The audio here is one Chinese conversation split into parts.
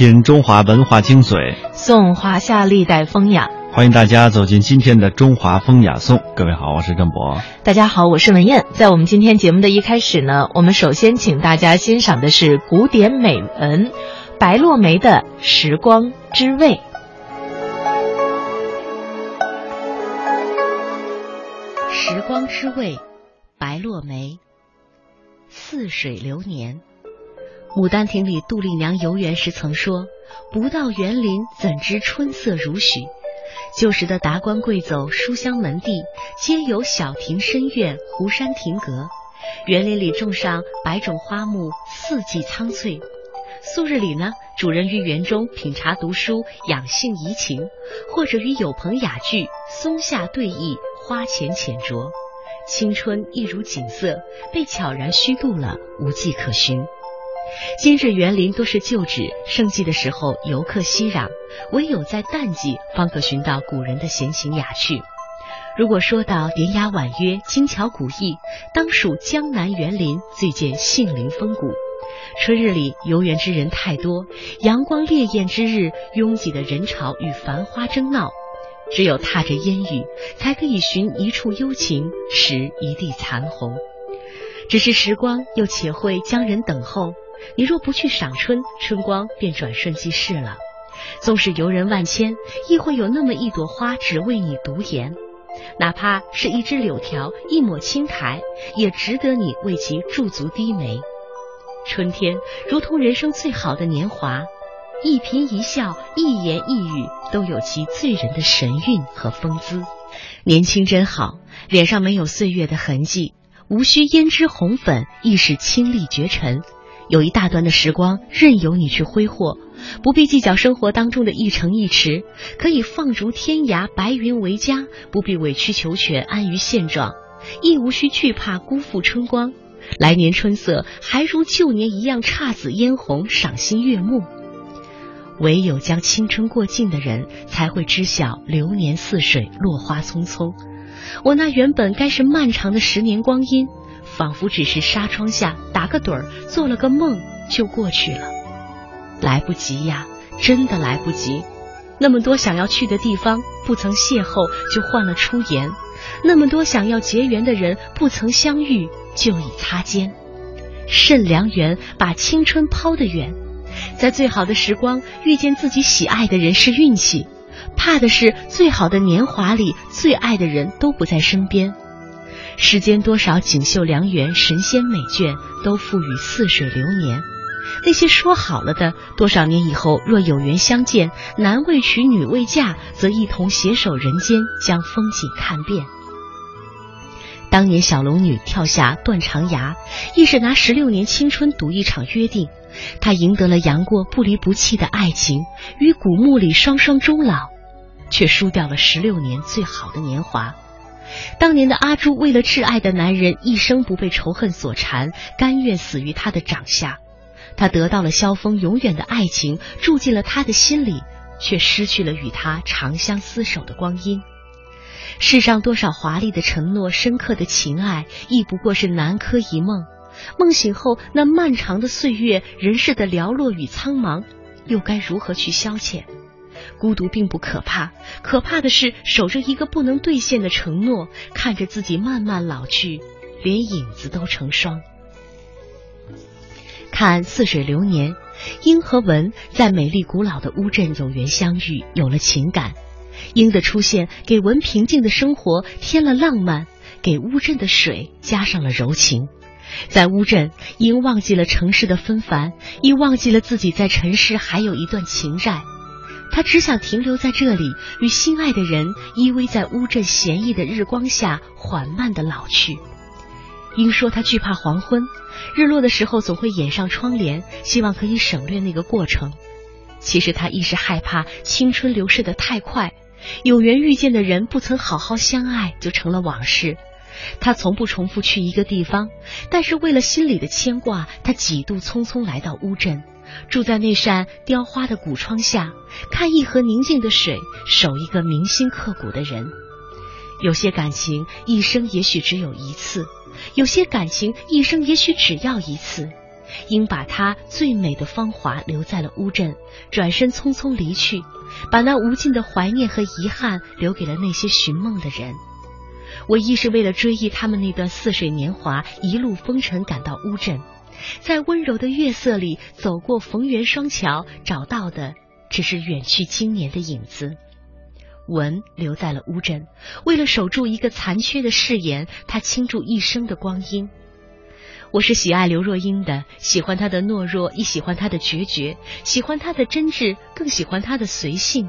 品中华文化精髓，颂华夏历代风雅。欢迎大家走进今天的中华风雅颂。各位好，我是郑博。大家好，我是文艳。在我们今天节目的一开始呢，我们首先请大家欣赏的是古典美文白落梅的《时光之味》。时光之味，白落梅。似水流年。《牡丹亭》里，杜丽娘游园时曾说：“不到园林，怎知春色如许？”旧时的达官贵走、书香门第，皆有小庭深院、湖山亭阁。园林里种上百种花木，四季苍翠。素日里呢，主人于园中品茶读书，养性怡情；或者与友朋雅聚，松下对弈，花前浅酌。青春一如锦色，被悄然虚度了，无迹可寻。今日园林多是旧址，盛季的时候游客熙攘，唯有在淡季方可寻到古人的闲情雅趣。如果说到典雅婉约、精巧古意，当属江南园林最见杏林风骨。春日里游园之人太多，阳光烈焰之日，拥挤的人潮与繁花争闹，只有踏着烟雨，才可以寻一处幽情，拾一地残红。只是时光又且会将人等候。你若不去赏春，春光便转瞬即逝了。纵使游人万千，亦会有那么一朵花只为你独颜。哪怕是一枝柳条、一抹青苔，也值得你为其驻足低眉。春天如同人生最好的年华，一颦一笑、一言一语，都有其醉人的神韵和风姿。年轻真好，脸上没有岁月的痕迹，无需胭脂红粉，亦是清丽绝尘。有一大段的时光任由你去挥霍，不必计较生活当中的一城一池，可以放逐天涯，白云为家，不必委曲求全，安于现状，亦无需惧怕辜负春光。来年春色还如旧年一样姹紫嫣红，赏心悦目。唯有将青春过尽的人，才会知晓流年似水，落花匆匆。我那原本该是漫长的十年光阴。仿佛只是纱窗下打个盹儿，做了个梦就过去了，来不及呀，真的来不及。那么多想要去的地方，不曾邂逅就换了出言；那么多想要结缘的人，不曾相遇就已擦肩。甚良缘把青春抛得远，在最好的时光遇见自己喜爱的人是运气，怕的是最好的年华里最爱的人都不在身边。世间多少锦绣良缘、神仙美眷，都付与似水流年。那些说好了的，多少年以后若有缘相见，男未娶，女未嫁，则一同携手人间，将风景看遍。当年小龙女跳下断肠崖，亦是拿十六年青春赌一场约定。她赢得了杨过不离不弃的爱情，与古墓里双双终老，却输掉了十六年最好的年华。当年的阿朱为了挚爱的男人，一生不被仇恨所缠，甘愿死于他的掌下。他得到了萧峰永远的爱情，住进了他的心里，却失去了与他长相厮守的光阴。世上多少华丽的承诺，深刻的情爱，亦不过是南柯一梦。梦醒后，那漫长的岁月，人世的寥落与苍茫，又该如何去消遣？孤独并不可怕，可怕的是守着一个不能兑现的承诺，看着自己慢慢老去，连影子都成霜。看似水流年，英和文在美丽古老的乌镇有缘相遇，有了情感。英的出现给文平静的生活添了浪漫，给乌镇的水加上了柔情。在乌镇，英忘记了城市的纷繁，亦忘记了自己在尘世还有一段情债。他只想停留在这里，与心爱的人依偎在乌镇闲逸的日光下，缓慢的老去。鹰说他惧怕黄昏，日落的时候总会掩上窗帘，希望可以省略那个过程。其实他一时害怕青春流逝的太快，有缘遇见的人不曾好好相爱，就成了往事。他从不重复去一个地方，但是为了心里的牵挂，他几度匆匆来到乌镇。住在那扇雕花的古窗下，看一河宁静的水，守一个铭心刻骨的人。有些感情一生也许只有一次，有些感情一生也许只要一次，应把她最美的芳华留在了乌镇，转身匆匆离去，把那无尽的怀念和遗憾留给了那些寻梦的人。我亦是为了追忆他们那段似水年华，一路风尘赶到乌镇，在温柔的月色里走过逢源双桥，找到的只是远去经年的影子。文留在了乌镇，为了守住一个残缺的誓言，他倾注一生的光阴。我是喜爱刘若英的，喜欢她的懦弱，亦喜欢她的决绝，喜欢她的真挚，更喜欢她的随性。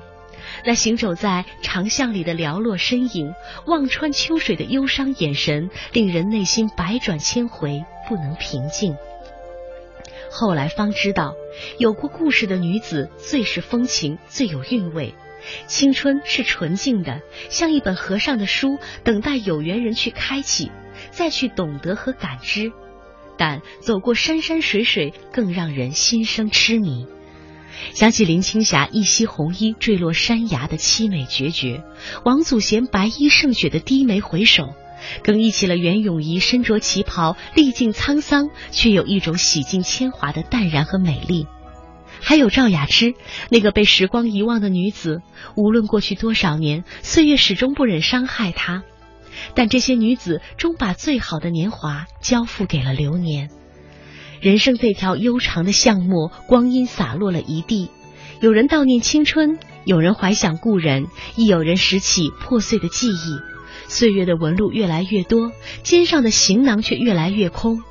那行走在长巷里的寥落身影，望穿秋水的忧伤眼神，令人内心百转千回，不能平静。后来方知道，有过故事的女子最是风情，最有韵味。青春是纯净的，像一本合上的书，等待有缘人去开启，再去懂得和感知。但走过山山水水，更让人心生痴迷。想起林青霞一袭红衣坠落山崖的凄美决绝，王祖贤白衣胜雪的低眉回首，更忆起了袁咏仪身着旗袍历尽沧桑，却有一种洗尽铅华的淡然和美丽。还有赵雅芝，那个被时光遗忘的女子，无论过去多少年，岁月始终不忍伤害她。但这些女子终把最好的年华交付给了流年。人生这条悠长的巷陌，光阴洒落了一地。有人悼念青春，有人怀想故人，亦有人拾起破碎的记忆。岁月的纹路越来越多，肩上的行囊却越来越空。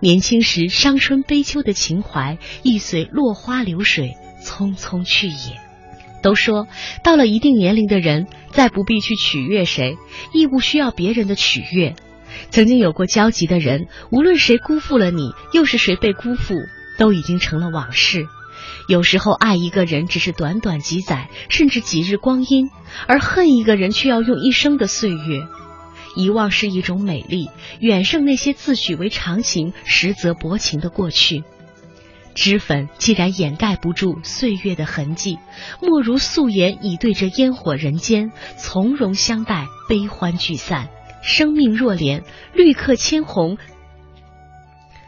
年轻时伤春悲秋的情怀，亦随落花流水匆匆去也。都说，到了一定年龄的人，再不必去取悦谁，亦不需要别人的取悦。曾经有过交集的人，无论谁辜负了你，又是谁被辜负，都已经成了往事。有时候爱一个人只是短短几载，甚至几日光阴，而恨一个人却要用一生的岁月。遗忘是一种美丽，远胜那些自诩为长情，实则薄情的过去。脂粉既然掩盖不住岁月的痕迹，莫如素颜以对着烟火人间，从容相待，悲欢聚散。生命若莲，绿客千红。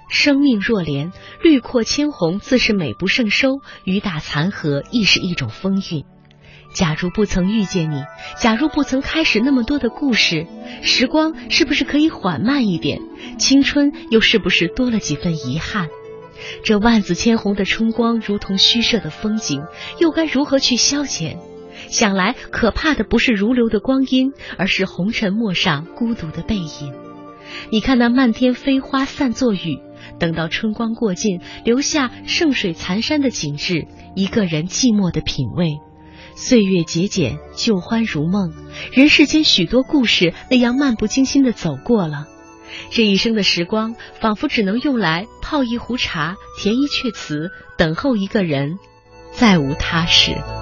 生命若莲，绿阔千红，自是美不胜收。雨打残荷，亦是一种风韵。假如不曾遇见你，假如不曾开始那么多的故事，时光是不是可以缓慢一点？青春又是不是多了几分遗憾？这万紫千红的春光，如同虚设的风景，又该如何去消遣？想来，可怕的不是如流的光阴，而是红尘陌上孤独的背影。你看那漫天飞花散作雨，等到春光过尽，留下盛水残山的景致，一个人寂寞的品味。岁月节俭，旧欢如梦，人世间许多故事那样漫不经心的走过了。这一生的时光，仿佛只能用来泡一壶茶，填一阙词，等候一个人，再无他事。